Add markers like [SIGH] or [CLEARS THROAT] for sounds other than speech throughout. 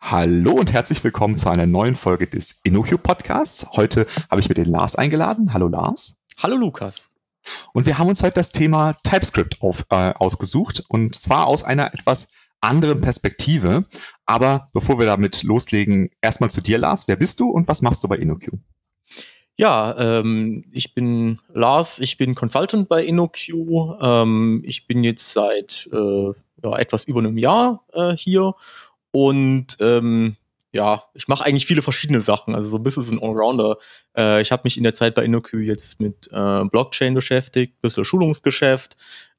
Hallo und herzlich willkommen zu einer neuen Folge des InnoQ Podcasts. Heute habe ich mir den Lars eingeladen. Hallo Lars. Hallo Lukas. Und wir haben uns heute das Thema TypeScript auf, äh, ausgesucht und zwar aus einer etwas anderen Perspektive. Aber bevor wir damit loslegen, erstmal zu dir, Lars. Wer bist du und was machst du bei InnoQ? Ja, ähm, ich bin Lars, ich bin Consultant bei InnoQ. Ähm, ich bin jetzt seit äh, ja, etwas über einem Jahr äh, hier und ähm, ja, ich mache eigentlich viele verschiedene Sachen, also so ein bisschen ein Allrounder. Äh, ich habe mich in der Zeit bei InnoQ jetzt mit äh, Blockchain beschäftigt, bisschen Schulungsgeschäft,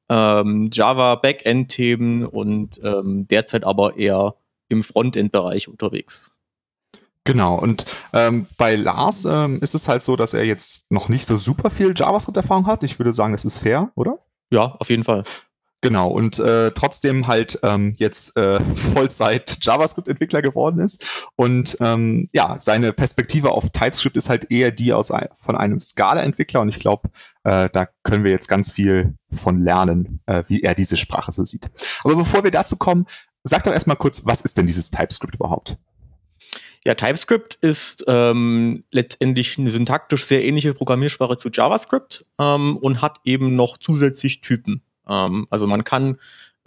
ähm, Java Backend-Themen und ähm, derzeit aber eher im Frontend-Bereich unterwegs. Genau, und ähm, bei Lars ähm, ist es halt so, dass er jetzt noch nicht so super viel JavaScript-Erfahrung hat. Ich würde sagen, das ist fair, oder? Ja, auf jeden Fall. Genau, und äh, trotzdem halt ähm, jetzt äh, Vollzeit JavaScript-Entwickler geworden ist. Und ähm, ja, seine Perspektive auf TypeScript ist halt eher die aus von einem Scala-Entwickler. Und ich glaube, äh, da können wir jetzt ganz viel von lernen, äh, wie er diese Sprache so sieht. Aber bevor wir dazu kommen, sag doch erstmal kurz, was ist denn dieses TypeScript überhaupt? Ja, TypeScript ist ähm, letztendlich eine syntaktisch sehr ähnliche Programmiersprache zu JavaScript ähm, und hat eben noch zusätzlich Typen. Ähm, also man kann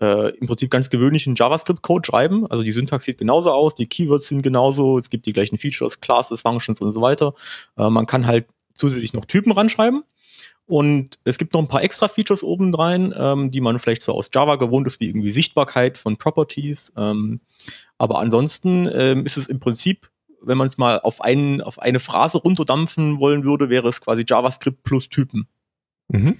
äh, im Prinzip ganz gewöhnlichen JavaScript-Code schreiben. Also die Syntax sieht genauso aus, die Keywords sind genauso, es gibt die gleichen Features, Classes, Functions und so weiter. Äh, man kann halt zusätzlich noch Typen ranschreiben. Und es gibt noch ein paar extra Features obendrein, ähm, die man vielleicht so aus Java gewohnt ist, wie irgendwie Sichtbarkeit von Properties. Ähm, aber ansonsten ähm, ist es im Prinzip, wenn man es mal auf, einen, auf eine Phrase runterdampfen wollen würde, wäre es quasi JavaScript plus Typen. Mhm.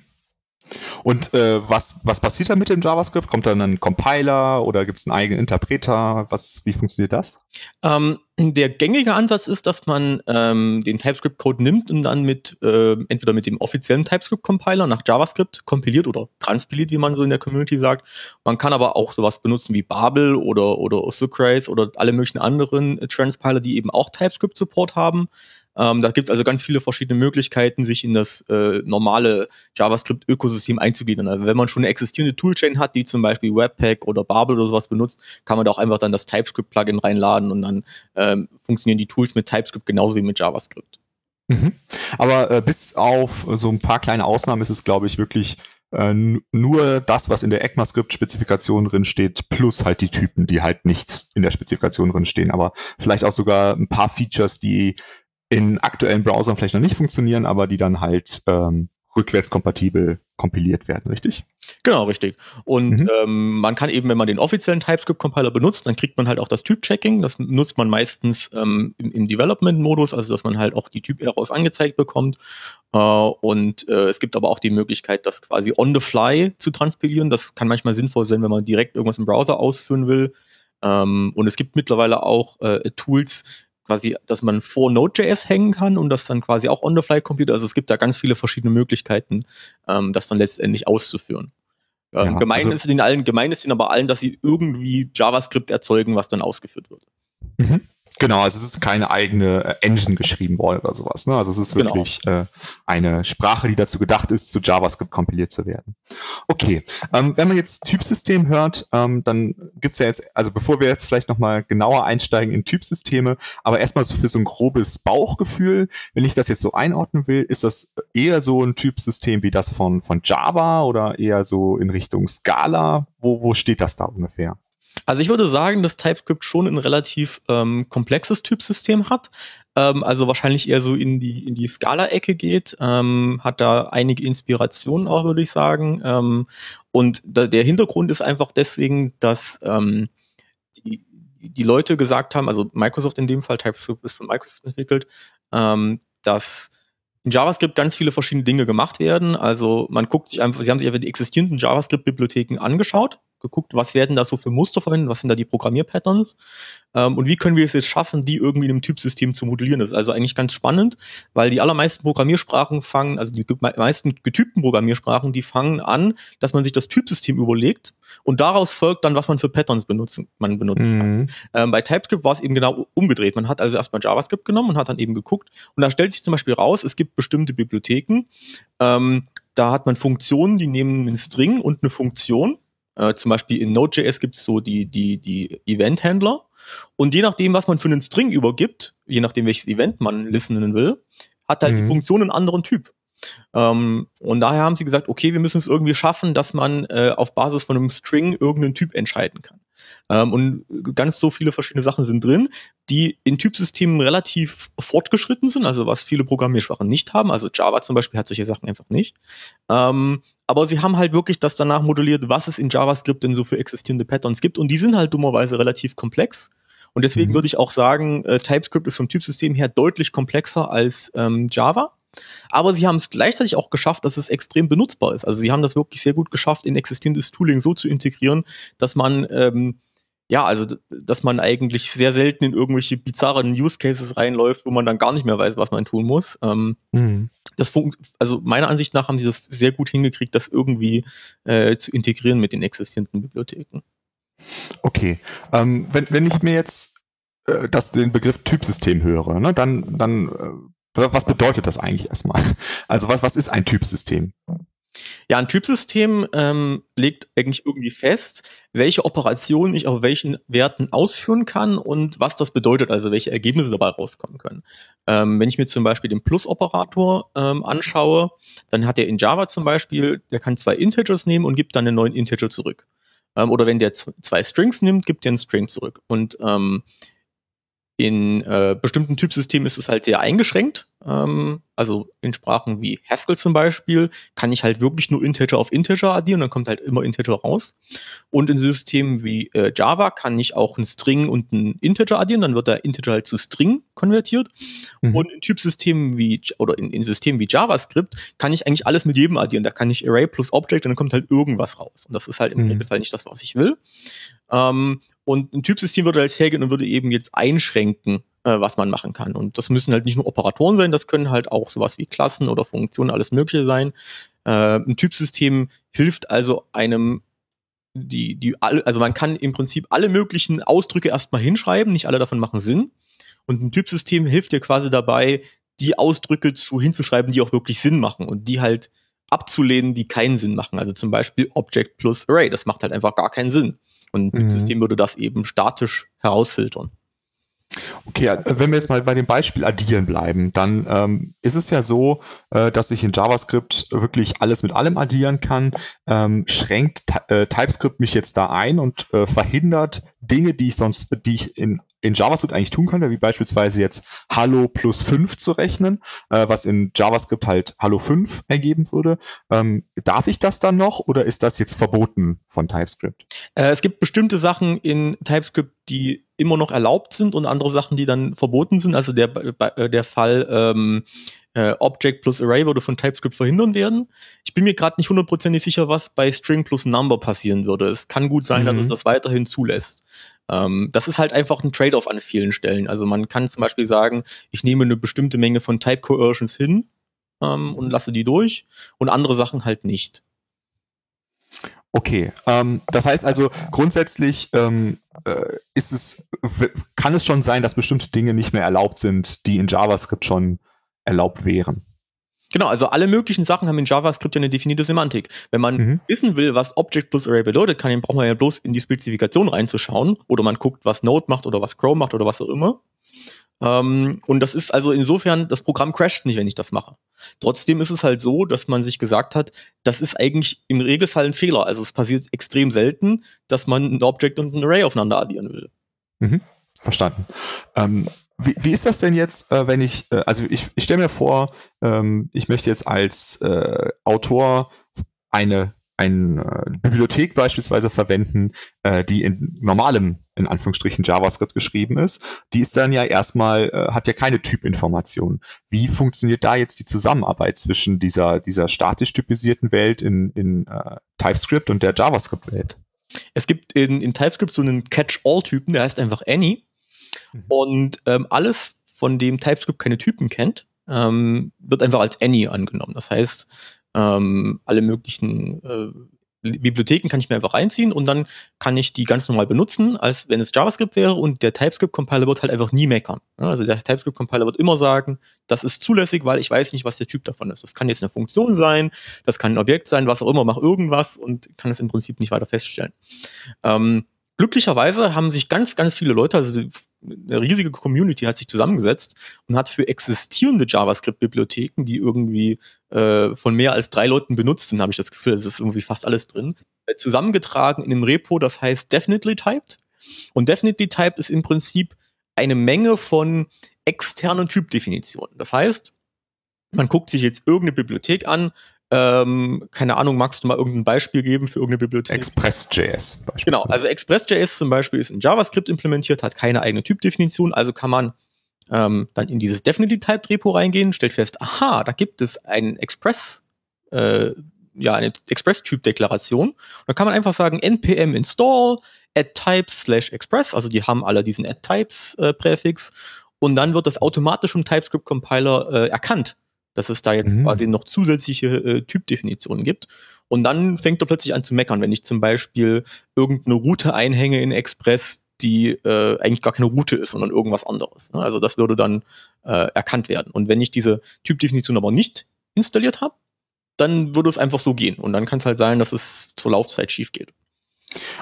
Und äh, was, was passiert da mit dem JavaScript? Kommt dann ein Compiler oder gibt es einen eigenen Interpreter? Was, wie funktioniert das? Ähm, der gängige Ansatz ist, dass man ähm, den TypeScript-Code nimmt und dann mit äh, entweder mit dem offiziellen TypeScript-Compiler nach JavaScript kompiliert oder transpiliert, wie man so in der Community sagt. Man kann aber auch sowas benutzen wie Babel oder oder Sucrase oder alle möglichen anderen Transpiler, die eben auch TypeScript-Support haben. Ähm, da gibt es also ganz viele verschiedene Möglichkeiten, sich in das äh, normale JavaScript-Ökosystem einzugehen. Also wenn man schon eine existierende Toolchain hat, die zum Beispiel Webpack oder Babel oder sowas benutzt, kann man da auch einfach dann das TypeScript-Plugin reinladen und dann ähm, funktionieren die Tools mit TypeScript genauso wie mit JavaScript. Mhm. Aber äh, bis auf so ein paar kleine Ausnahmen ist es, glaube ich, wirklich äh, nur das, was in der ECMAScript-Spezifikation drin steht, plus halt die Typen, die halt nicht in der Spezifikation drin stehen. Aber vielleicht auch sogar ein paar Features, die in aktuellen Browsern vielleicht noch nicht funktionieren, aber die dann halt ähm, rückwärtskompatibel kompiliert werden, richtig? Genau, richtig. Und mhm. ähm, man kann eben, wenn man den offiziellen TypeScript-Compiler benutzt, dann kriegt man halt auch das Typ-Checking. Das nutzt man meistens ähm, im, im Development-Modus, also dass man halt auch die Typ-Errors angezeigt bekommt. Äh, und äh, es gibt aber auch die Möglichkeit, das quasi on the fly zu transpilieren. Das kann manchmal sinnvoll sein, wenn man direkt irgendwas im Browser ausführen will. Ähm, und es gibt mittlerweile auch äh, Tools, quasi, dass man vor Node.js hängen kann und das dann quasi auch on the fly computer. Also es gibt da ganz viele verschiedene Möglichkeiten, ähm, das dann letztendlich auszuführen. Ähm, ja, gemein also ist in allen, gemein ist in aber allen, dass sie irgendwie JavaScript erzeugen, was dann ausgeführt wird. Mhm. Genau, also es ist keine eigene äh, Engine geschrieben worden oder sowas. Ne? Also es ist genau. wirklich genau. äh, eine Sprache, die dazu gedacht ist, zu JavaScript kompiliert zu werden. Okay, ähm, wenn man jetzt Typsystem hört, ähm, dann gibt's ja jetzt, also bevor wir jetzt vielleicht nochmal genauer einsteigen in Typsysteme, aber erstmal so für so ein grobes Bauchgefühl, wenn ich das jetzt so einordnen will, ist das eher so ein Typsystem wie das von, von Java oder eher so in Richtung Scala? Wo, wo steht das da ungefähr? Also ich würde sagen, dass TypeScript schon ein relativ ähm, komplexes Typsystem hat. Ähm, also wahrscheinlich eher so in die, in die Scala-Ecke geht. Ähm, hat da einige Inspirationen auch, würde ich sagen. Ähm, und da, der Hintergrund ist einfach deswegen, dass ähm, die, die Leute gesagt haben, also Microsoft in dem Fall, TypeScript ist von Microsoft entwickelt, ähm, dass in JavaScript ganz viele verschiedene Dinge gemacht werden. Also man guckt sich einfach, sie haben sich einfach die existierenden JavaScript-Bibliotheken angeschaut geguckt, was werden da so für Muster verwendet, was sind da die Programmierpatterns ähm, und wie können wir es jetzt schaffen, die irgendwie in einem Typsystem zu modellieren. Das ist also eigentlich ganz spannend, weil die allermeisten Programmiersprachen fangen, also die meisten getypten Programmiersprachen, die fangen an, dass man sich das Typsystem überlegt und daraus folgt dann, was man für Patterns benutzen, man benutzen kann. Mhm. Ähm, bei TypeScript war es eben genau umgedreht. Man hat also erstmal JavaScript genommen und hat dann eben geguckt und da stellt sich zum Beispiel raus, es gibt bestimmte Bibliotheken, ähm, da hat man Funktionen, die nehmen einen String und eine Funktion Äh, zum Beispiel in Node.js gibt es so die, die, die Event-Händler. Und je nachdem, was man für einen String übergibt, je nachdem, welches Event man listenen will, hat halt mhm. die Funktion einen anderen Typ. Ähm, und daher haben sie gesagt, okay, wir müssen es irgendwie schaffen, dass man äh, auf Basis von einem String irgendeinen Typ entscheiden kann. Ähm, und ganz so viele verschiedene Sachen sind drin, die in Typsystemen relativ fortgeschritten sind, also was viele Programmiersprachen nicht haben. Also Java zum Beispiel hat solche Sachen einfach nicht. Ähm, aber sie haben halt wirklich das danach modelliert, was es in JavaScript denn so für existierende Patterns gibt. Und die sind halt dummerweise relativ komplex. Und deswegen mhm. würde ich auch sagen, äh, TypeScript ist vom Typsystem her deutlich komplexer als ähm, Java. Aber sie haben es gleichzeitig auch geschafft, dass es extrem benutzbar ist. Also sie haben das wirklich sehr gut geschafft, in existierendes Tooling so zu integrieren, dass man ähm, ja, also dass man eigentlich sehr selten in irgendwelche bizarren Use Cases reinläuft, wo man dann gar nicht mehr weiß, was man tun muss. Ähm, mhm. Das also meiner Ansicht nach haben sie das sehr gut hingekriegt, das irgendwie äh, zu integrieren mit den existierenden Bibliotheken. Okay, ähm, wenn, wenn ich mir jetzt äh, das, den Begriff Typsystem höre, ne, dann, dann äh, was bedeutet das eigentlich erstmal? Also was, was ist ein Typsystem? Ja, ein Typsystem ähm, legt eigentlich irgendwie fest, welche Operationen ich auf welchen Werten ausführen kann und was das bedeutet, also welche Ergebnisse dabei rauskommen können. Ähm, wenn ich mir zum Beispiel den Plus-Operator ähm, anschaue, dann hat er in Java zum Beispiel, der kann zwei Integers nehmen und gibt dann einen neuen Integer zurück. Ähm, oder wenn der zwei Strings nimmt, gibt er einen String zurück. Und ähm, in äh, bestimmten Typsystemen ist es halt sehr eingeschränkt. Ähm, also in Sprachen wie Haskell zum Beispiel kann ich halt wirklich nur Integer auf Integer addieren, dann kommt halt immer Integer raus. Und in Systemen wie äh, Java kann ich auch einen String und einen Integer addieren, dann wird der Integer halt zu String konvertiert. Mhm. Und in Typsystemen wie oder in, in Systemen wie JavaScript kann ich eigentlich alles mit jedem addieren. Da kann ich Array plus Object und dann kommt halt irgendwas raus. Und das ist halt im mhm. Regelfall nicht das, was ich will. Ähm, und ein Typsystem würde halt hergehen und würde eben jetzt einschränken, äh, was man machen kann. Und das müssen halt nicht nur Operatoren sein, das können halt auch sowas wie Klassen oder Funktionen, alles Mögliche sein. Äh, ein Typsystem hilft also einem die, die, also man kann im Prinzip alle möglichen Ausdrücke erstmal hinschreiben, nicht alle davon machen Sinn. Und ein Typsystem hilft dir quasi dabei, die Ausdrücke zu hinzuschreiben, die auch wirklich Sinn machen und die halt abzulehnen, die keinen Sinn machen. Also zum Beispiel Object plus Array, das macht halt einfach gar keinen Sinn. Und mhm. das System würde das eben statisch herausfiltern. Okay, äh, wenn wir jetzt mal bei dem Beispiel addieren bleiben, dann ähm, ist es ja so, äh, dass ich in JavaScript wirklich alles mit allem addieren kann. Ähm, schränkt äh, TypeScript mich jetzt da ein und äh, verhindert Dinge, die ich sonst, die ich in, in JavaScript eigentlich tun könnte, wie beispielsweise jetzt Hallo plus 5 zu rechnen, äh, was in JavaScript halt Hallo 5 ergeben würde. Ähm, darf ich das dann noch oder ist das jetzt verboten von TypeScript? Äh, es gibt bestimmte Sachen in TypeScript, die immer noch erlaubt sind und andere Sachen, die dann verboten sind. Also der, äh, der Fall ähm, äh, Object plus Array würde von TypeScript verhindern werden. Ich bin mir gerade nicht hundertprozentig sicher, was bei String plus Number passieren würde. Es kann gut sein, mhm. dass es das weiterhin zulässt. Ähm, das ist halt einfach ein Trade-off an vielen Stellen. Also man kann zum Beispiel sagen, ich nehme eine bestimmte Menge von Type Coercions hin ähm, und lasse die durch und andere Sachen halt nicht. Okay, ähm, das heißt also grundsätzlich ähm, äh, ist es, kann es schon sein, dass bestimmte Dinge nicht mehr erlaubt sind, die in JavaScript schon erlaubt wären. Genau, also alle möglichen Sachen haben in JavaScript ja eine definierte Semantik. Wenn man mhm. wissen will, was Object plus Array bedeutet, kann, braucht man ja bloß in die Spezifikation reinzuschauen oder man guckt, was Node macht oder was Chrome macht oder was auch immer. Ähm, und das ist also insofern, das Programm crasht nicht, wenn ich das mache. Trotzdem ist es halt so, dass man sich gesagt hat, das ist eigentlich im Regelfall ein Fehler. Also es passiert extrem selten, dass man ein Object und ein Array aufeinander addieren will. Mhm. Verstanden. Ähm, wie, wie ist das denn jetzt, äh, wenn ich, äh, also ich, ich stelle mir vor, ähm, ich möchte jetzt als äh, Autor eine, eine äh, Bibliothek beispielsweise verwenden, äh, die in normalem, in Anführungsstrichen, JavaScript geschrieben ist. Die ist dann ja erstmal, äh, hat ja keine Typinformation. Wie funktioniert da jetzt die Zusammenarbeit zwischen dieser, dieser statisch typisierten Welt in, in TypeScript und der JavaScript-Welt? Es gibt in, in TypeScript so einen Catch-all-Typen, der heißt einfach Any. Mhm. Und ähm, alles, von dem TypeScript keine Typen kennt, ähm, wird einfach als Any angenommen. Das heißt, ähm, alle möglichen äh, Bibliotheken kann ich mir einfach reinziehen und dann kann ich die ganz normal benutzen, als wenn es JavaScript wäre und der TypeScript-Compiler wird halt einfach nie meckern. Also der TypeScript-Compiler wird immer sagen, das ist zulässig, weil ich weiß nicht, was der Typ davon ist. Das kann jetzt eine Funktion sein, das kann ein Objekt sein, was auch immer, mach irgendwas und kann es im Prinzip nicht weiter feststellen. Ähm, glücklicherweise haben sich ganz, ganz viele Leute, also eine riesige Community hat sich zusammengesetzt und hat für existierende JavaScript-Bibliotheken, die irgendwie äh, von mehr als drei Leuten benutzt sind, habe ich das Gefühl, es ist irgendwie fast alles drin, äh, zusammengetragen in einem Repo, das heißt Definitely Typed. Und Definitely Typed ist im Prinzip eine Menge von externen Typdefinitionen. Das heißt, man guckt sich jetzt irgendeine Bibliothek an, ähm, keine Ahnung, magst du mal irgendein Beispiel geben für irgendeine Bibliothek? Express.js. Genau, also Express.js zum Beispiel ist in JavaScript implementiert, hat keine eigene Typdefinition, also kann man ähm, dann in dieses Definitely Typed Repo reingehen, stellt fest, aha, da gibt es einen Express, äh, ja, eine Express-Typ-Deklaration. Dann kann man einfach sagen, npm install add types slash express, also die haben alle diesen add types äh, Präfix und dann wird das automatisch vom TypeScript Compiler äh, erkannt dass es da jetzt mhm. quasi noch zusätzliche äh, Typdefinitionen gibt. Und dann fängt er plötzlich an zu meckern, wenn ich zum Beispiel irgendeine Route einhänge in Express, die äh, eigentlich gar keine Route ist, sondern irgendwas anderes. Ne? Also das würde dann äh, erkannt werden. Und wenn ich diese Typdefinition aber nicht installiert habe, dann würde es einfach so gehen. Und dann kann es halt sein, dass es zur Laufzeit schief geht.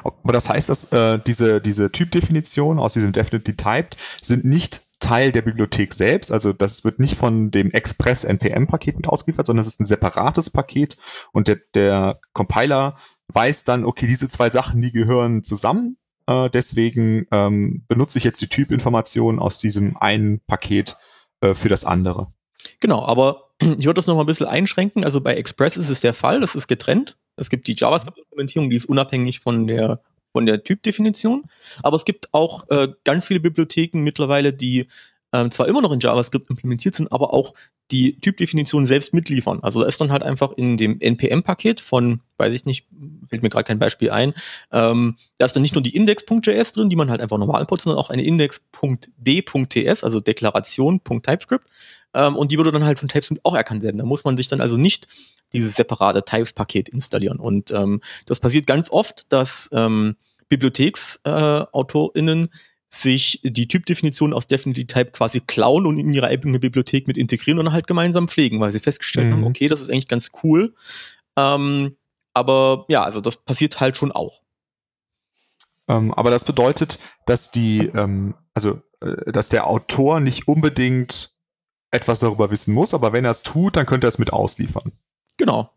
Aber das heißt, dass äh, diese, diese Typdefinitionen aus diesem Definitely Typed sind nicht Teil der Bibliothek selbst. Also das wird nicht von dem Express NPM-Paket mit ausgeliefert, sondern es ist ein separates Paket und der, der Compiler weiß dann, okay, diese zwei Sachen, die gehören zusammen. Äh, deswegen ähm, benutze ich jetzt die Typinformation aus diesem einen Paket äh, für das andere. Genau, aber [CLEARS THROAT] ich würde das noch mal ein bisschen einschränken. Also bei Express ist es der Fall, das ist getrennt. Es gibt die JavaScript-Implementierung, die ist unabhängig von der von der Typdefinition. Aber es gibt auch äh, ganz viele Bibliotheken mittlerweile, die ähm, zwar immer noch in JavaScript implementiert sind, aber auch die Typdefinition selbst mitliefern. Also da ist dann halt einfach in dem NPM-Paket von, weiß ich nicht, fällt mir gerade kein Beispiel ein, ähm, da ist dann nicht nur die Index.js drin, die man halt einfach normal importiert, sondern auch eine Index.d.ts, also Deklaration.typescript. Ähm, und die würde dann halt von TypeScript auch erkannt werden. Da muss man sich dann also nicht dieses separate Types-Paket installieren. Und ähm, das passiert ganz oft, dass ähm, BibliotheksautorInnen äh, sich die Typdefinition aus Definitely Type quasi klauen und in ihre eigene Bibliothek mit integrieren und halt gemeinsam pflegen, weil sie festgestellt mhm. haben, okay, das ist eigentlich ganz cool. Ähm, aber ja, also das passiert halt schon auch. Ähm, aber das bedeutet, dass die, ähm, also äh, dass der Autor nicht unbedingt etwas darüber wissen muss, aber wenn er es tut, dann könnte er es mit ausliefern. Genau.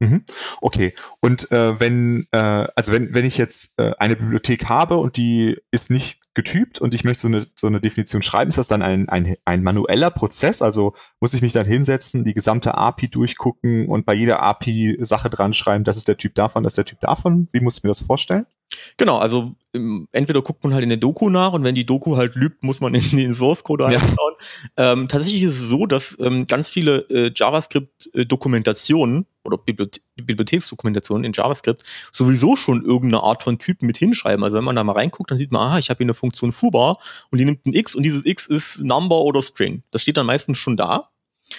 Mhm. Okay. Und äh, wenn, äh, also wenn, wenn ich jetzt äh, eine Bibliothek habe und die ist nicht getypt und ich möchte so eine, so eine Definition schreiben, ist das dann ein, ein, ein manueller Prozess? Also muss ich mich dann hinsetzen, die gesamte API durchgucken und bei jeder API Sache dran schreiben, das ist der Typ davon, das ist der Typ davon? Wie muss ich mir das vorstellen? Genau, also ähm, entweder guckt man halt in der Doku nach und wenn die Doku halt lügt, muss man in den Source Code reinschauen. Ja. Ähm, tatsächlich ist es so, dass ähm, ganz viele äh, JavaScript-Dokumentationen oder Bibliothe Bibliotheksdokumentationen in JavaScript sowieso schon irgendeine Art von Typen mit hinschreiben. Also wenn man da mal reinguckt, dann sieht man, aha, ich habe hier eine Funktion foobar und die nimmt ein X und dieses X ist Number oder String. Das steht dann meistens schon da.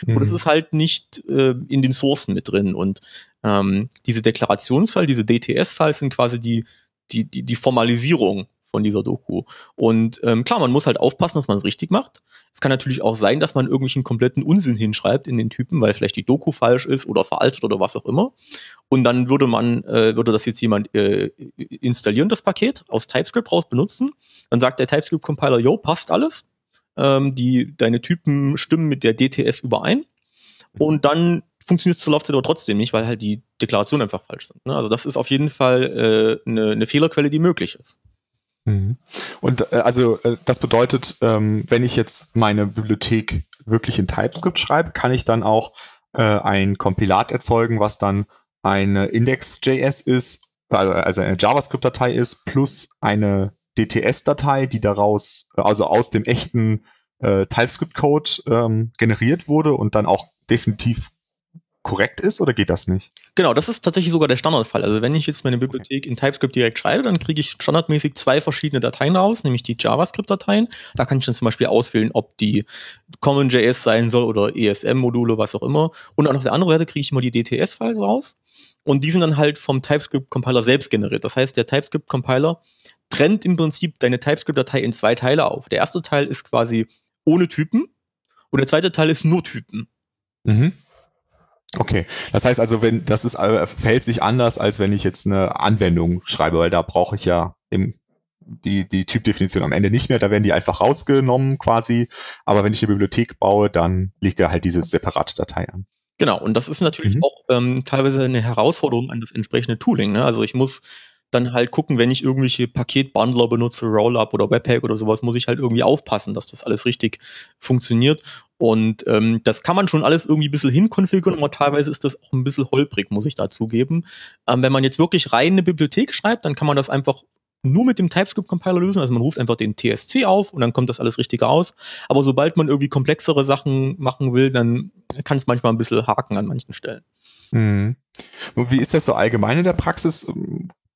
Mhm. Und es ist halt nicht äh, in den Sourcen mit drin. Und ähm, diese Deklarationsfall, diese DTS-Files sind quasi die die, die, die Formalisierung von dieser Doku. Und ähm, klar, man muss halt aufpassen, dass man es richtig macht. Es kann natürlich auch sein, dass man irgendwelchen kompletten Unsinn hinschreibt in den Typen, weil vielleicht die Doku falsch ist oder veraltet oder was auch immer. Und dann würde man, äh, würde das jetzt jemand äh, installieren, das Paket, aus TypeScript raus benutzen. Dann sagt der TypeScript-Compiler, yo, passt alles. Ähm, die, deine Typen stimmen mit der DTS überein. Und dann funktioniert es zur Laufzeit aber trotzdem nicht, weil halt die Deklarationen einfach falsch sind. Ne? Also das ist auf jeden Fall äh, eine, eine Fehlerquelle, die möglich ist. Mhm. Und äh, also äh, das bedeutet, ähm, wenn ich jetzt meine Bibliothek wirklich in TypeScript schreibe, kann ich dann auch äh, ein Kompilat erzeugen, was dann eine Index.js ist, also, also eine JavaScript-Datei ist, plus eine DTS-Datei, die daraus, also aus dem echten TypeScript-Code ähm, generiert wurde und dann auch definitiv korrekt ist oder geht das nicht? Genau, das ist tatsächlich sogar der Standardfall. Also wenn ich jetzt meine Bibliothek in TypeScript direkt schreibe, dann kriege ich standardmäßig zwei verschiedene Dateien raus, nämlich die JavaScript-Dateien. Da kann ich dann zum Beispiel auswählen, ob die CommonJS sein soll oder ESM-Module, was auch immer. Und auf der anderen Seite kriege ich immer die DTS-Files raus. Und die sind dann halt vom TypeScript-Compiler selbst generiert. Das heißt, der TypeScript-Compiler trennt im Prinzip deine TypeScript-Datei in zwei Teile auf. Der erste Teil ist quasi ohne Typen und der zweite Teil ist nur Typen. Mhm. Okay, das heißt also, wenn das ist äh, verhält sich anders, als wenn ich jetzt eine Anwendung schreibe, weil da brauche ich ja im, die die Typdefinition am Ende nicht mehr, da werden die einfach rausgenommen quasi. Aber wenn ich eine Bibliothek baue, dann liegt da halt diese separate Datei an. Genau, und das ist natürlich mhm. auch ähm, teilweise eine Herausforderung an das entsprechende Tooling. Ne? Also ich muss dann halt gucken, wenn ich irgendwelche Paketbundler benutze, Rollup oder Webpack oder sowas, muss ich halt irgendwie aufpassen, dass das alles richtig funktioniert. Und ähm, das kann man schon alles irgendwie ein bisschen hinkonfigurieren, aber teilweise ist das auch ein bisschen holprig, muss ich dazugeben. Ähm, wenn man jetzt wirklich rein eine Bibliothek schreibt, dann kann man das einfach nur mit dem TypeScript-Compiler lösen. Also man ruft einfach den TSC auf und dann kommt das alles richtig aus. Aber sobald man irgendwie komplexere Sachen machen will, dann kann es manchmal ein bisschen haken an manchen Stellen. Und wie ist das so allgemein in der Praxis?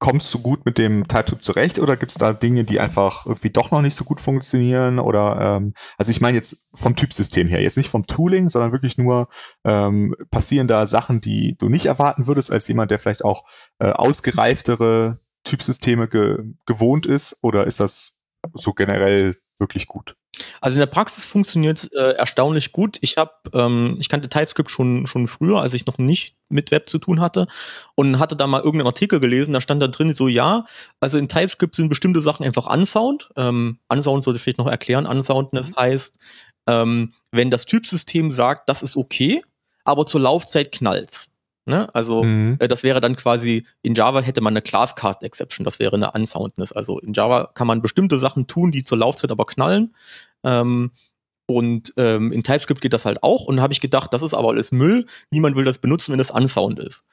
Kommst du gut mit dem TypeScript zurecht oder gibt es da Dinge, die einfach irgendwie doch noch nicht so gut funktionieren? Oder ähm, also ich meine jetzt vom Typsystem her, jetzt nicht vom Tooling, sondern wirklich nur ähm, passieren da Sachen, die du nicht erwarten würdest als jemand, der vielleicht auch äh, ausgereiftere Typsysteme ge gewohnt ist? Oder ist das so generell wirklich gut? Also in der Praxis funktioniert es äh, erstaunlich gut. Ich habe, ähm, ich kannte TypeScript schon schon früher, als ich noch nicht mit Web zu tun hatte und hatte da mal irgendeinen Artikel gelesen. Da stand da drin so, ja, also in TypeScript sind bestimmte Sachen einfach unsound. Ähm, unsound sollte ich vielleicht noch erklären. Unsoundness mhm. heißt, ähm, wenn das Typsystem sagt, das ist okay, aber zur Laufzeit knallt's. Ne? Also mhm. äh, das wäre dann quasi, in Java hätte man eine Classcast Exception, das wäre eine Unsoundness. Also in Java kann man bestimmte Sachen tun, die zur Laufzeit aber knallen. Ähm, und ähm, in TypeScript geht das halt auch. Und habe ich gedacht, das ist aber alles Müll. Niemand will das benutzen, wenn es unsound ist.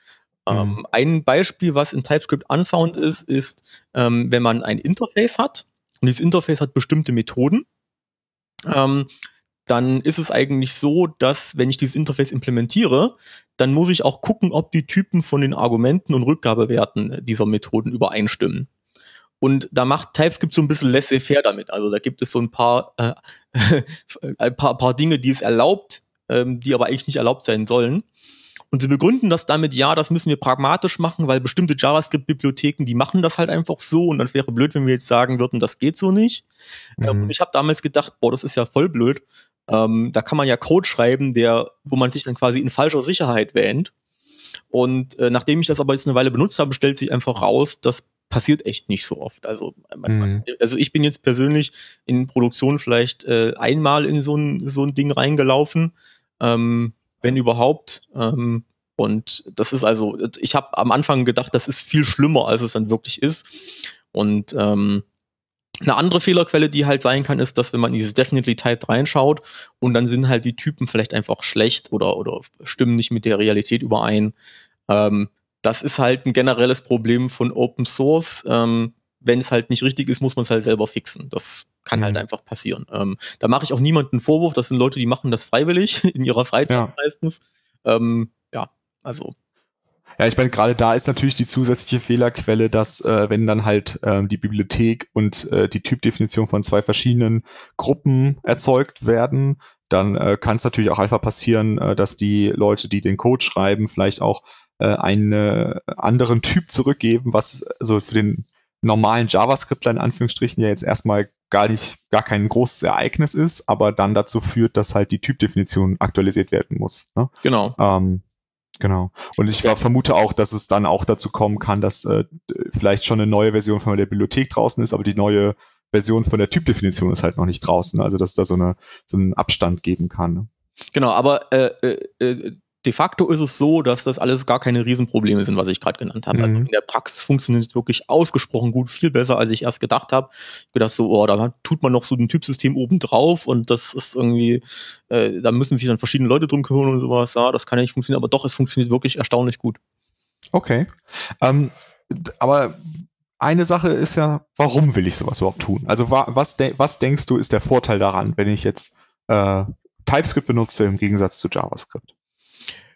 Ähm, mhm. Ähm, ein Beispiel, was in TypeScript unsound ist, ist, ähm, wenn man ein Interface hat und dieses Interface hat bestimmte Methoden. Ähm, dann ist es eigentlich so, dass wenn ich dieses Interface implementiere, dann muss ich auch gucken, ob die Typen von den Argumenten und Rückgabewerten dieser Methoden übereinstimmen. Und da macht TypeScript so ein bisschen laissez-faire damit. Also da gibt es so ein paar, äh, [LAUGHS] ein paar, paar Dinge, die es erlaubt, ähm, die aber eigentlich nicht erlaubt sein sollen. Und sie begründen das damit, ja, das müssen wir pragmatisch machen, weil bestimmte JavaScript-Bibliotheken, die machen das halt einfach so und das wäre blöd, wenn wir jetzt sagen würden, das geht so nicht. Mhm. Ähm, und ich habe damals gedacht, boah, das ist ja voll blöd, ähm, da kann man ja Code schreiben, der, wo man sich dann quasi in falscher Sicherheit wähnt. Und äh, nachdem ich das aber jetzt eine Weile benutzt habe, stellt sich einfach raus, das passiert echt nicht so oft. Also, mhm. also ich bin jetzt persönlich in Produktion vielleicht äh, einmal in so ein, so ein Ding reingelaufen, ähm, wenn überhaupt. Ähm, und das ist also, ich habe am Anfang gedacht, das ist viel schlimmer, als es dann wirklich ist. Und ähm, eine andere Fehlerquelle, die halt sein kann, ist, dass wenn man in dieses Definitely Typed reinschaut und dann sind halt die Typen vielleicht einfach schlecht oder, oder stimmen nicht mit der Realität überein. Ähm, das ist halt ein generelles Problem von Open Source. Ähm, wenn es halt nicht richtig ist, muss man es halt selber fixen. Das kann halt mhm. einfach passieren. Ähm, da mache ich auch niemanden Vorwurf. Das sind Leute, die machen das freiwillig [LAUGHS] in ihrer Freizeit ja. meistens. Ähm, ja, also ja, ich meine, gerade da ist natürlich die zusätzliche Fehlerquelle, dass äh, wenn dann halt ähm, die Bibliothek und äh, die Typdefinition von zwei verschiedenen Gruppen erzeugt werden, dann äh, kann es natürlich auch einfach passieren, äh, dass die Leute, die den Code schreiben, vielleicht auch äh, einen äh, anderen Typ zurückgeben, was also für den normalen JavaScriptler in Anführungsstrichen ja jetzt erstmal gar nicht, gar kein großes Ereignis ist, aber dann dazu führt, dass halt die Typdefinition aktualisiert werden muss. Ne? Genau. Ähm, Genau. Und ich war, vermute auch, dass es dann auch dazu kommen kann, dass äh, vielleicht schon eine neue Version von der Bibliothek draußen ist, aber die neue Version von der Typdefinition ist halt noch nicht draußen. Also dass es da so, eine, so einen Abstand geben kann. Ne? Genau, aber äh, äh, äh de facto ist es so, dass das alles gar keine Riesenprobleme sind, was ich gerade genannt habe. Also mhm. Also in der Praxis funktioniert es wirklich ausgesprochen gut, viel besser, als ich erst gedacht habe. Ich gedacht so, oh, da tut man noch so ein Typsystem oben drauf und das ist irgendwie, äh, da müssen sich dann verschiedene Leute drum kümmern und sowas. Ja, das kann ja nicht funktionieren, aber doch, es funktioniert wirklich erstaunlich gut. Okay. Ähm, aber eine Sache ist ja, warum will ich sowas überhaupt tun? Also was, de was denkst du, ist der Vorteil daran, wenn ich jetzt äh, TypeScript benutze im Gegensatz zu JavaScript?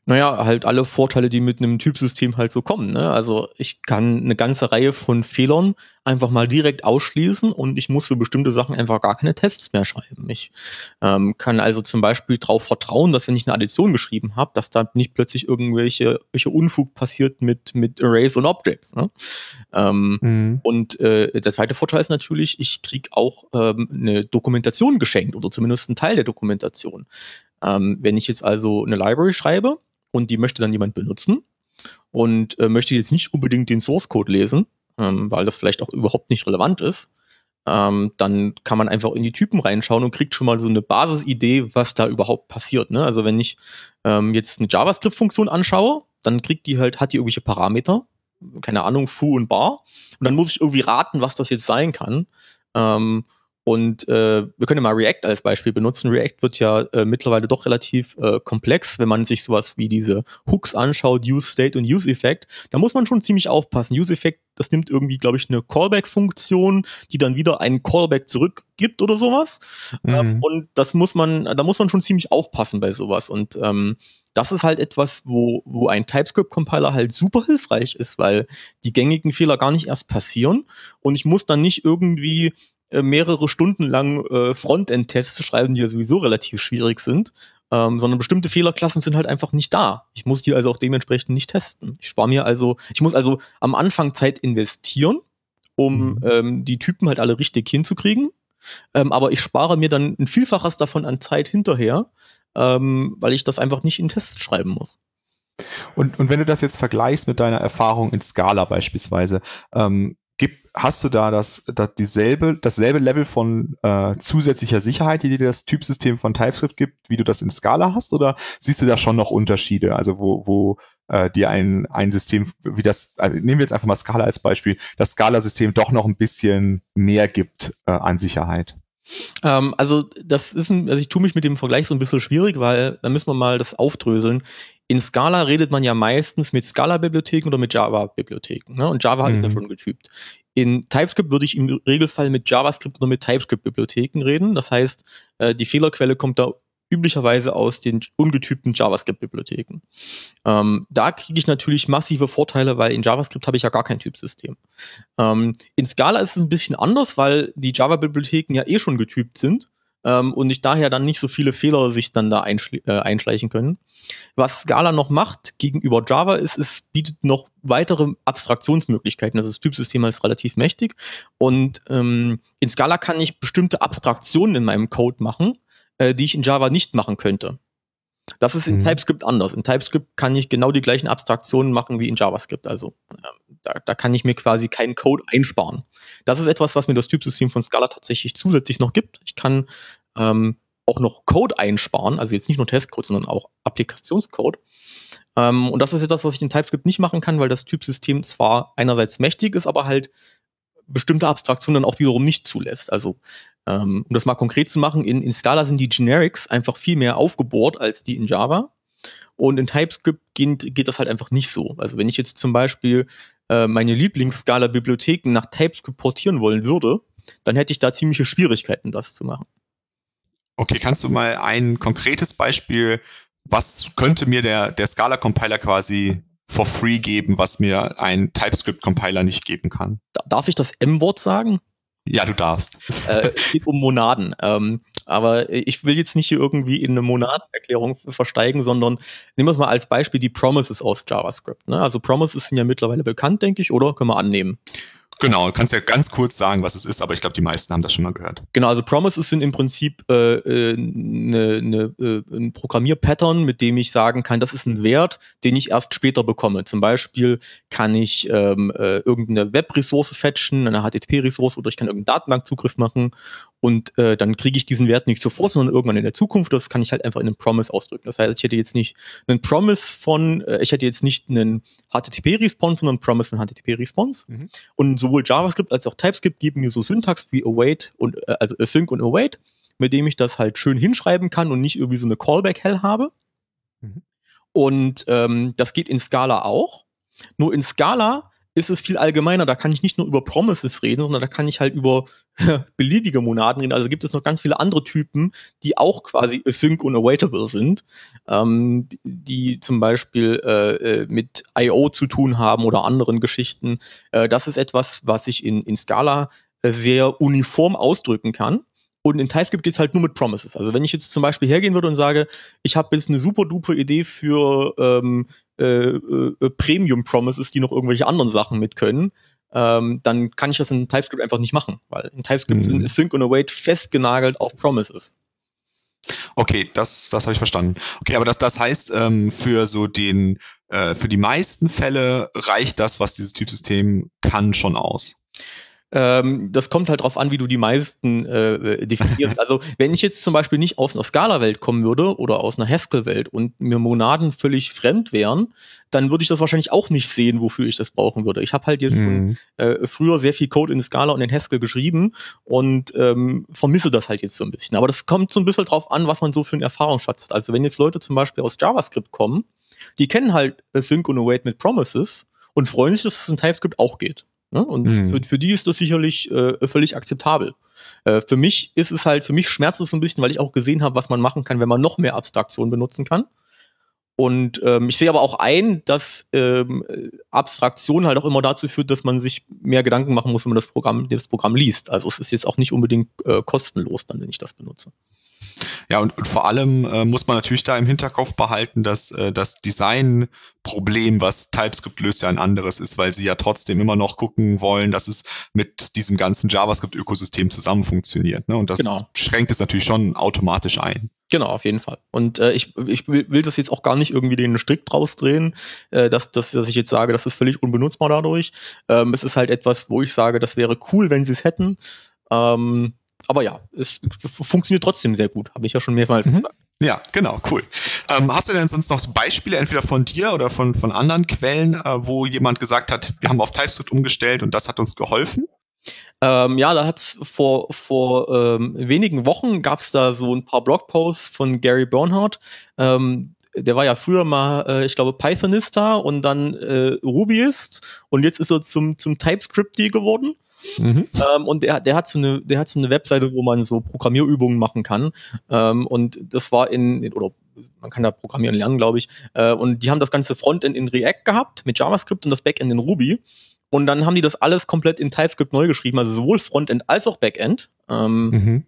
Naja, halt alle Vorteile, die mit einem Typsystem halt so kommen. Ne? Also ich kann eine ganze Reihe von Fehlern einfach mal direkt ausschließen und ich muss für bestimmte Sachen einfach gar keine Tests mehr schreiben. Ich ähm, kann also zum Beispiel darauf vertrauen, dass wenn ich eine Addition geschrieben habe, dass da nicht plötzlich irgendwelche welche Unfug passiert mit, mit Arrays und Objects. Ne? Ähm, mhm. Und äh, der zweite Vorteil ist natürlich, ich kriege auch ähm, eine Dokumentation geschenkt oder zumindest einen Teil der Dokumentation. Ähm, wenn ich jetzt also eine Library schreibe, und die möchte dann jemand benutzen und äh, möchte jetzt nicht unbedingt den Source Code lesen, ähm, weil das vielleicht auch überhaupt nicht relevant ist, ähm, dann kann man einfach in die Typen reinschauen und kriegt schon mal so eine Basisidee, was da überhaupt passiert. Ne? Also wenn ich ähm, jetzt eine JavaScript-Funktion anschaue, dann kriegt die halt, hat die irgendwelche Parameter, keine Ahnung, foo und bar, und dann muss ich irgendwie raten, was das jetzt sein kann. Ähm, und äh, wir können ja mal React als Beispiel benutzen. React wird ja äh, mittlerweile doch relativ äh, komplex, wenn man sich sowas wie diese Hooks anschaut, Use State und Use Effect. Da muss man schon ziemlich aufpassen. Use Effect, das nimmt irgendwie, glaube ich, eine Callback-Funktion, die dann wieder einen Callback zurückgibt oder sowas. Mhm. Ähm, und das muss man, da muss man schon ziemlich aufpassen bei sowas. Und ähm, das ist halt etwas, wo, wo ein TypeScript-Compiler halt super hilfreich ist, weil die gängigen Fehler gar nicht erst passieren. Und ich muss dann nicht irgendwie mehrere Stunden lang äh, Frontend-Tests schreiben, die ja sowieso relativ schwierig sind, ähm, sondern bestimmte Fehlerklassen sind halt einfach nicht da. Ich muss die also auch dementsprechend nicht testen. Ich spare mir also, ich muss also am Anfang Zeit investieren, um mhm. ähm, die Typen halt alle richtig hinzukriegen. Ähm, aber ich spare mir dann ein Vielfaches davon an Zeit hinterher, ähm, weil ich das einfach nicht in Tests schreiben muss. Und, und wenn du das jetzt vergleichst mit deiner Erfahrung in Scala beispielsweise, ähm, Gib, hast du da das, das dieselbe, dasselbe Level von äh, zusätzlicher Sicherheit, die dir das Typsystem von TypeScript gibt, wie du das in Scala hast, oder siehst du da schon noch Unterschiede? Also wo, wo äh, dir ein, ein System, wie das, also nehmen wir jetzt einfach mal Scala als Beispiel, das Scala-System doch noch ein bisschen mehr gibt äh, an Sicherheit? Ähm, also das ist, ein, also ich tue mich mit dem Vergleich so ein bisschen schwierig, weil da müssen wir mal das aufdröseln in Scala redet man ja meistens mit Scala-Bibliotheken oder mit Java-Bibliotheken. Ne? Und Java mhm. ist ja schon getypt. In TypeScript würde ich im Regelfall mit JavaScript oder mit TypeScript-Bibliotheken reden. Das heißt, äh, die Fehlerquelle kommt da üblicherweise aus den ungetypten JavaScript-Bibliotheken. Ähm, da kriege ich natürlich massive Vorteile, weil in JavaScript habe ich ja gar kein Typsystem. Ähm, in Scala ist es ein bisschen anders, weil die Java-Bibliotheken ja eh schon getypt sind ähm, und ich daher dann nicht so viele Fehler sich dann da einschle äh, einschleichen können. Was Scala noch macht gegenüber Java ist, es bietet noch weitere Abstraktionsmöglichkeiten. Also das Typsystem ist relativ mächtig und ähm, in Scala kann ich bestimmte Abstraktionen in meinem Code machen, äh, die ich in Java nicht machen könnte. Das ist in mhm. TypeScript anders. In TypeScript kann ich genau die gleichen Abstraktionen machen wie in JavaScript. Also ähm, da, da kann ich mir quasi keinen Code einsparen. Das ist etwas, was mir das Typsystem von Scala tatsächlich zusätzlich noch gibt. Ich kann ähm, auch noch Code einsparen, also jetzt nicht nur Testcode, sondern auch Applikationscode. Ähm, und das ist etwas, was ich in TypeScript nicht machen kann, weil das Typsystem zwar einerseits mächtig ist, aber halt bestimmte Abstraktionen dann auch wiederum nicht zulässt. Also um das mal konkret zu machen, in, in Scala sind die Generics einfach viel mehr aufgebohrt als die in Java. Und in TypeScript geht, geht das halt einfach nicht so. Also wenn ich jetzt zum Beispiel äh, meine Lieblings-Scala-Bibliotheken nach TypeScript portieren wollen würde, dann hätte ich da ziemliche Schwierigkeiten, das zu machen. Okay, kannst du mal ein konkretes Beispiel, was könnte mir der, der Scala-Compiler quasi for free geben, was mir ein TypeScript-Compiler nicht geben kann? Darf ich das M-Wort sagen? Ja, du darfst. Äh, es geht um Monaden. Ähm, aber ich will jetzt nicht hier irgendwie in eine Monadenerklärung versteigen, sondern nehmen wir es mal als Beispiel die Promises aus JavaScript. Ne? Also Promises sind ja mittlerweile bekannt, denke ich, oder? Können wir annehmen. Genau, kannst ja ganz kurz sagen, was es ist, aber ich glaube, die meisten haben das schon mal gehört. Genau, also Promises sind im Prinzip äh, äh, ne, ne, äh, ein Programmierpattern, mit dem ich sagen kann, das ist ein Wert, den ich erst später bekomme. Zum Beispiel kann ich ähm, äh, irgendeine Web-Ressource fetchen, eine HTTP-Ressource oder ich kann irgendeinen Datenbankzugriff machen und äh, dann kriege ich diesen Wert nicht sofort, sondern irgendwann in der Zukunft. Das kann ich halt einfach in einem Promise ausdrücken. Das heißt, ich hätte jetzt nicht einen Promise von, äh, ich hätte jetzt nicht einen HTTP-Response, sondern einen Promise von HTTP-Response. Mhm. Und sowohl JavaScript als auch TypeScript geben mir so Syntax wie await und äh, also async und await, mit dem ich das halt schön hinschreiben kann und nicht irgendwie so eine Callback-Hell habe. Mhm. Und ähm, das geht in Scala auch. Nur in Scala ist es viel allgemeiner. Da kann ich nicht nur über Promises reden, sondern da kann ich halt über [LAUGHS] beliebige Monaden reden. Also gibt es noch ganz viele andere Typen, die auch quasi async und awaitable sind, ähm, die, die zum Beispiel äh, äh mit I.O. zu tun haben oder anderen Geschichten. Äh, das ist etwas, was ich in, in Scala äh, sehr uniform ausdrücken kann. Und in TypeScript geht es halt nur mit Promises. Also wenn ich jetzt zum Beispiel hergehen würde und sage, ich habe jetzt eine super duper Idee für ähm, äh, äh, Premium Promises, die noch irgendwelche anderen Sachen mit können, ähm, dann kann ich das in TypeScript einfach nicht machen, weil in TypeScript mhm. sind Sync und Await festgenagelt auf Promises. Okay, das, das habe ich verstanden. Okay, aber das, das heißt, ähm, für so den, äh, für die meisten Fälle reicht das, was dieses Typsystem kann, schon aus. Ähm, das kommt halt drauf an, wie du die meisten äh, äh definierst. [LAUGHS] also wenn ich jetzt zum Beispiel nicht aus einer Scala-Welt kommen würde oder aus einer Haskell-Welt und mir Monaden völlig fremd wären, dann würde ich das wahrscheinlich auch nicht sehen, wofür ich das brauchen würde. Ich habe halt jetzt mhm. schon äh, früher sehr viel Code in Scala und in Haskell geschrieben und ähm, vermisse das halt jetzt so ein bisschen. Aber das kommt so ein bisschen drauf an, was man so für einen Erfahrungsschatz hat. Also wenn jetzt Leute zum Beispiel aus JavaScript kommen, die kennen halt Sync und Await mit Promises und freuen sich, dass es in TypeScript auch geht. Ne? Und mhm. für, für die ist das sicherlich äh, völlig akzeptabel. Äh, für mich ist es halt, für mich schmerzt es so ein bisschen, weil ich auch gesehen habe, was man machen kann, wenn man noch mehr Abstraktion benutzen kann. Und ähm, ich sehe aber auch ein, dass ähm, Abstraktion halt auch immer dazu führt, dass man sich mehr Gedanken machen muss, wenn man das Programm, das Programm liest. Also es ist jetzt auch nicht unbedingt äh, kostenlos, dann, wenn ich das benutze. Ja, und, und vor allem äh, muss man natürlich da im Hinterkopf behalten, dass äh, das Design-Problem, was TypeScript löst, ja ein anderes ist, weil sie ja trotzdem immer noch gucken wollen, dass es mit diesem ganzen JavaScript-Ökosystem zusammen funktioniert. Ne? Und das genau. schränkt es natürlich schon automatisch ein. Genau, auf jeden Fall. Und äh, ich, ich will das jetzt auch gar nicht irgendwie den Strick draus drehen, äh, dass, dass, dass ich jetzt sage, das ist völlig unbenutzbar dadurch. Ähm, es ist halt etwas, wo ich sage, das wäre cool, wenn sie es hätten. Ähm, aber ja, es funktioniert trotzdem sehr gut, habe ich ja schon mehrmals mhm. gesagt. Ja, genau, cool. Ähm, hast du denn sonst noch so Beispiele, entweder von dir oder von, von anderen Quellen, äh, wo jemand gesagt hat, wir haben auf TypeScript umgestellt und das hat uns geholfen? Ähm, ja, da hat's vor, vor ähm, wenigen Wochen gab es da so ein paar Blogposts von Gary Bernhardt. Ähm, der war ja früher mal, äh, ich glaube, Pythonista und dann äh, Rubyist und jetzt ist er zum, zum TypeScript geworden. Mhm. Ähm, und der, der, hat so eine, der hat so eine Webseite, wo man so Programmierübungen machen kann. Ähm, und das war in, oder man kann da programmieren lernen, glaube ich. Äh, und die haben das ganze Frontend in React gehabt mit JavaScript und das Backend in Ruby. Und dann haben die das alles komplett in TypeScript neu geschrieben, also sowohl Frontend als auch Backend. Ähm, mhm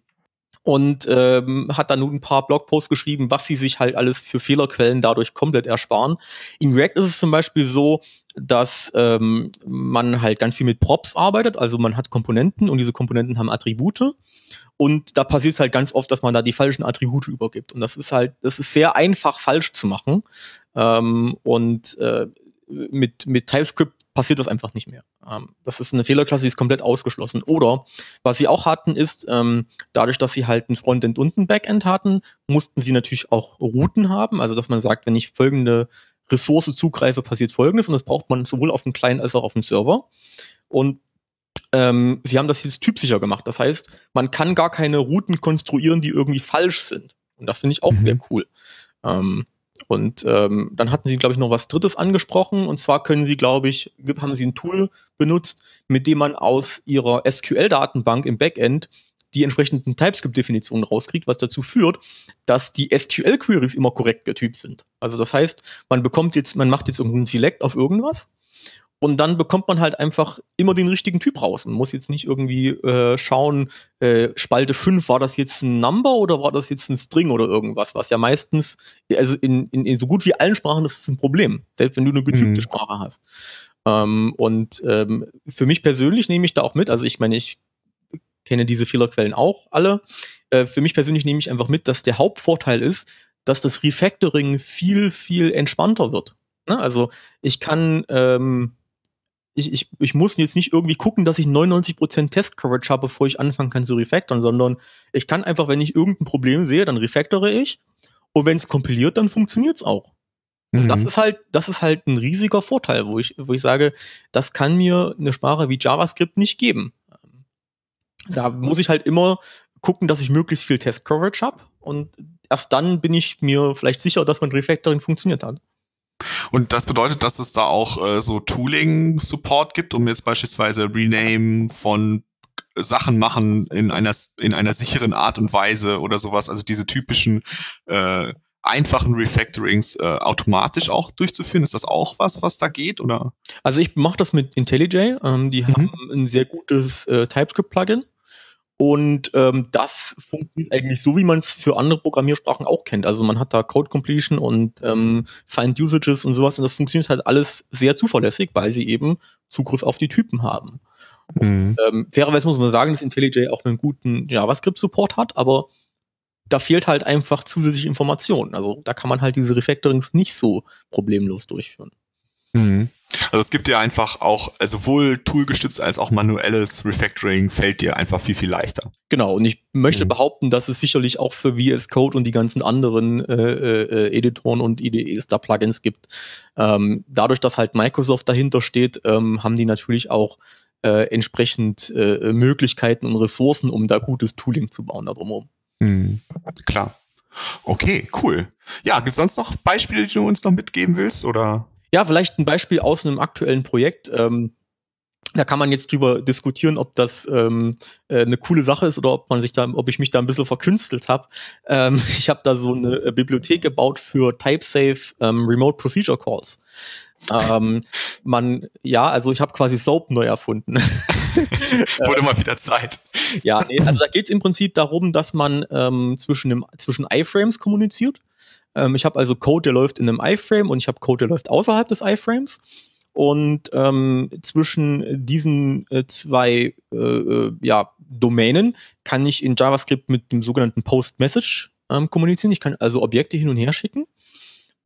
und ähm, hat dann nun ein paar Blogposts geschrieben, was sie sich halt alles für Fehlerquellen dadurch komplett ersparen. In React ist es zum Beispiel so, dass ähm, man halt ganz viel mit Props arbeitet, also man hat Komponenten und diese Komponenten haben Attribute. Und da passiert es halt ganz oft, dass man da die falschen Attribute übergibt. Und das ist halt, das ist sehr einfach falsch zu machen. Ähm, und äh, mit, mit TypeScript passiert das einfach nicht mehr. Ähm, das ist eine Fehlerklasse, die ist komplett ausgeschlossen. Oder was sie auch hatten, ist, ähm, dadurch, dass sie halt ein Frontend und ein Backend hatten, mussten sie natürlich auch Routen haben. Also, dass man sagt, wenn ich folgende Ressource zugreife, passiert folgendes. Und das braucht man sowohl auf dem Client als auch auf dem Server. Und ähm, sie haben das jetzt typsicher gemacht. Das heißt, man kann gar keine Routen konstruieren, die irgendwie falsch sind. Und das finde ich auch mhm. sehr cool. Ähm, und ähm, dann hatten sie, glaube ich, noch was Drittes angesprochen. Und zwar können sie, glaube ich, haben sie ein Tool benutzt, mit dem man aus ihrer SQL-Datenbank im Backend die entsprechenden TypeScript-Definitionen rauskriegt, was dazu führt, dass die SQL-Queries immer korrekt getypt sind. Also das heißt, man bekommt jetzt, man macht jetzt irgendeinen Select auf irgendwas und dann bekommt man halt einfach immer den richtigen Typ raus. Man muss jetzt nicht irgendwie äh, schauen, äh, Spalte 5, war das jetzt ein Number oder war das jetzt ein String oder irgendwas, was ja meistens, also in, in, in so gut wie allen Sprachen ist es ein Problem, selbst wenn du eine getypte mhm. Sprache hast. Ähm, und ähm, für mich persönlich nehme ich da auch mit, also ich meine, ich kenne diese Fehlerquellen auch alle. Äh, für mich persönlich nehme ich einfach mit, dass der Hauptvorteil ist, dass das Refactoring viel, viel entspannter wird. Ne? Also ich kann ähm, ich, ich, ich muss jetzt nicht irgendwie gucken, dass ich 99% Test-Coverage habe, bevor ich anfangen kann zu refactoren, sondern ich kann einfach, wenn ich irgendein Problem sehe, dann refactore ich. Und wenn es kompiliert, dann funktioniert es auch. Und mhm. das ist halt, das ist halt ein riesiger Vorteil, wo ich, wo ich sage, das kann mir eine Sprache wie JavaScript nicht geben. Da muss ich halt immer gucken, dass ich möglichst viel Test-Coverage habe und erst dann bin ich mir vielleicht sicher, dass mein Refactoring funktioniert hat. Und das bedeutet, dass es da auch äh, so Tooling-Support gibt, um jetzt beispielsweise Rename von Sachen machen in einer, in einer sicheren Art und Weise oder sowas. Also diese typischen äh, einfachen Refactorings äh, automatisch auch durchzuführen. Ist das auch was, was da geht? Oder? Also ich mache das mit IntelliJ. Ähm, die mhm. haben ein sehr gutes äh, TypeScript-Plugin. Und ähm, das funktioniert eigentlich so, wie man es für andere Programmiersprachen auch kennt. Also man hat da Code Completion und ähm, Find Usages und sowas und das funktioniert halt alles sehr zuverlässig, weil sie eben Zugriff auf die Typen haben. Mhm. Ähm, fairerweise muss man sagen, dass IntelliJ auch einen guten JavaScript-Support hat, aber da fehlt halt einfach zusätzliche Informationen. Also da kann man halt diese Refactorings nicht so problemlos durchführen. Mhm. Also es gibt dir einfach auch, also sowohl toolgestützt als auch manuelles Refactoring fällt dir einfach viel, viel leichter. Genau, und ich möchte mhm. behaupten, dass es sicherlich auch für VS Code und die ganzen anderen äh, äh, Editoren und IDEs da Plugins gibt. Ähm, dadurch, dass halt Microsoft dahinter steht, ähm, haben die natürlich auch äh, entsprechend äh, Möglichkeiten und Ressourcen, um da gutes Tooling zu bauen da drumherum. Mhm. Klar. Okay, cool. Ja, gibt es sonst noch Beispiele, die du uns noch mitgeben willst? Oder? Ja, vielleicht ein Beispiel aus einem aktuellen Projekt. Ähm, da kann man jetzt drüber diskutieren, ob das ähm, äh, eine coole Sache ist oder ob man sich da, ob ich mich da ein bisschen verkünstelt habe. Ähm, [LAUGHS] ich habe da so eine äh, Bibliothek gebaut für TypeSafe ähm, Remote Procedure Calls. Ähm, man, ja, also ich habe quasi Soap neu erfunden. [LAUGHS] Wurde mal wieder Zeit. Ja, nee, also da geht es im Prinzip darum, dass man ähm, zwischen, dem, zwischen iFrames kommuniziert. Ähm, ich habe also Code, der läuft in einem iFrame und ich habe Code, der läuft außerhalb des iFrames. Und ähm, zwischen diesen äh, zwei äh, äh, ja, Domänen kann ich in JavaScript mit dem sogenannten Post-Message ähm, kommunizieren. Ich kann also Objekte hin und her schicken.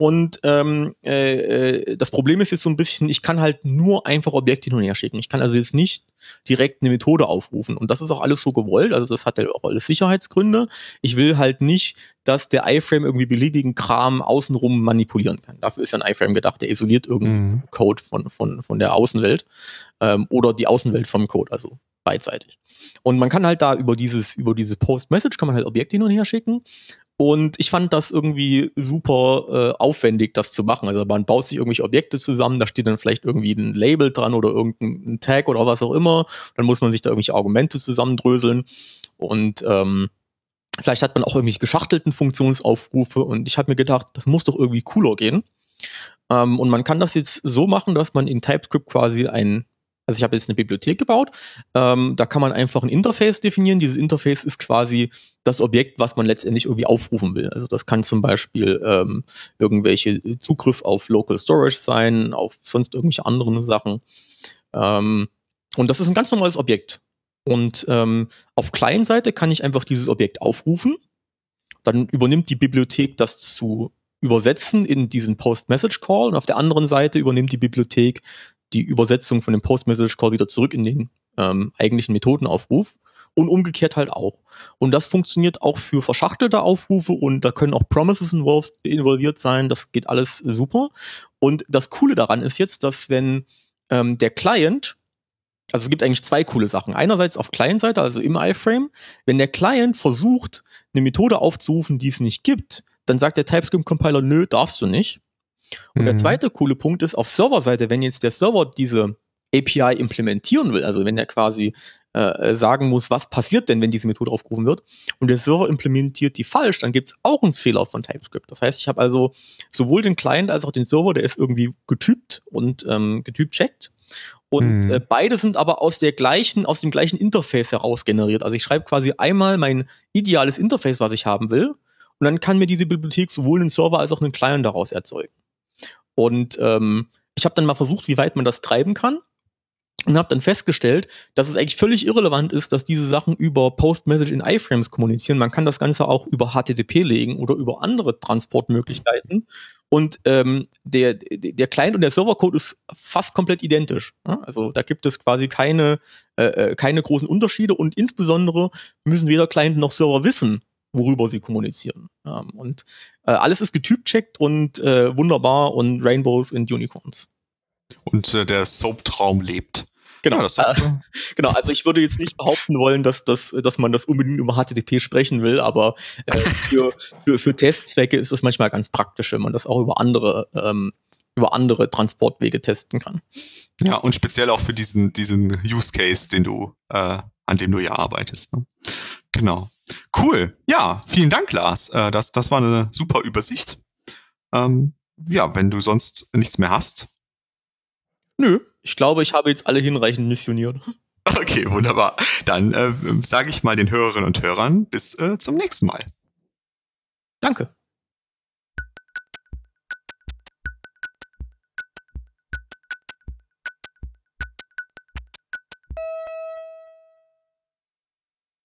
Und ähm, äh, äh, das Problem ist jetzt so ein bisschen, ich kann halt nur einfach Objekte hin und her schicken. Ich kann also jetzt nicht direkt eine Methode aufrufen. Und das ist auch alles so gewollt. Also das hat ja auch alles Sicherheitsgründe. Ich will halt nicht, dass der iFrame irgendwie beliebigen Kram außenrum manipulieren kann. Dafür ist ja ein iFrame gedacht, der isoliert irgendeinen mhm. Code von, von, von der Außenwelt ähm, oder die Außenwelt vom Code, also beidseitig. Und man kann halt da über dieses, über diese Post-Message kann man halt Objekte hin und her schicken. Und ich fand das irgendwie super äh, aufwendig, das zu machen. Also man baut sich irgendwelche Objekte zusammen, da steht dann vielleicht irgendwie ein Label dran oder irgendein Tag oder was auch immer. Dann muss man sich da irgendwelche Argumente zusammendröseln. Und ähm, vielleicht hat man auch irgendwie geschachtelten Funktionsaufrufe. Und ich habe mir gedacht, das muss doch irgendwie cooler gehen. Ähm, und man kann das jetzt so machen, dass man in TypeScript quasi ein also ich habe jetzt eine Bibliothek gebaut. Ähm, da kann man einfach ein Interface definieren. Dieses Interface ist quasi das Objekt, was man letztendlich irgendwie aufrufen will. Also das kann zum Beispiel ähm, irgendwelche Zugriff auf Local Storage sein, auf sonst irgendwelche anderen Sachen. Ähm, und das ist ein ganz normales Objekt. Und ähm, auf Client-Seite kann ich einfach dieses Objekt aufrufen. Dann übernimmt die Bibliothek das zu übersetzen in diesen Post-Message-Call und auf der anderen Seite übernimmt die Bibliothek die Übersetzung von dem Post-Message-Call wieder zurück in den ähm, eigentlichen Methodenaufruf und umgekehrt halt auch. Und das funktioniert auch für verschachtelte Aufrufe und da können auch Promises involviert sein. Das geht alles super. Und das Coole daran ist jetzt, dass wenn ähm, der Client, also es gibt eigentlich zwei coole Sachen. Einerseits auf Client-Seite, also im iFrame, wenn der Client versucht, eine Methode aufzurufen, die es nicht gibt, dann sagt der TypeScript-Compiler, nö, darfst du nicht. Und mhm. der zweite coole Punkt ist, auf Serverseite, wenn jetzt der Server diese API implementieren will, also wenn er quasi äh, sagen muss, was passiert denn, wenn diese Methode aufgerufen wird, und der Server implementiert die falsch, dann gibt es auch einen Fehler von TypeScript. Das heißt, ich habe also sowohl den Client als auch den Server, der ist irgendwie getypt und ähm, getypt checkt. Und mhm. äh, beide sind aber aus der gleichen, aus dem gleichen Interface heraus generiert. Also ich schreibe quasi einmal mein ideales Interface, was ich haben will, und dann kann mir diese Bibliothek sowohl einen Server als auch einen Client daraus erzeugen. Und ähm, ich habe dann mal versucht, wie weit man das treiben kann und habe dann festgestellt, dass es eigentlich völlig irrelevant ist, dass diese Sachen über Post-Message in iFrames kommunizieren. Man kann das Ganze auch über HTTP legen oder über andere Transportmöglichkeiten. Und ähm, der, der Client und der Servercode ist fast komplett identisch. Also da gibt es quasi keine, äh, äh, keine großen Unterschiede und insbesondere müssen weder Client noch Server wissen, worüber sie kommunizieren. Ähm, und äh, alles ist getypcheckt und äh, wunderbar und Rainbows und Unicorns. Und äh, der Soap-Traum lebt. Genau, ja, äh, [LAUGHS] genau. Also ich würde jetzt nicht behaupten wollen, dass, das, dass man das unbedingt über HTTP sprechen will, aber äh, für, für, für Testzwecke ist das manchmal ganz praktisch, wenn man das auch über andere ähm, über andere Transportwege testen kann. Ja, und speziell auch für diesen, diesen Use Case, den du, äh, an dem du ja arbeitest. Ne? Genau. Cool. Ja, vielen Dank, Lars. Äh, das, das war eine super Übersicht. Ähm, ja, wenn du sonst nichts mehr hast. Nö, ich glaube, ich habe jetzt alle hinreichend missioniert. [LAUGHS] Okay, wunderbar. Dann äh, sage ich mal den Hörerinnen und Hörern bis äh, zum nächsten Mal. Danke.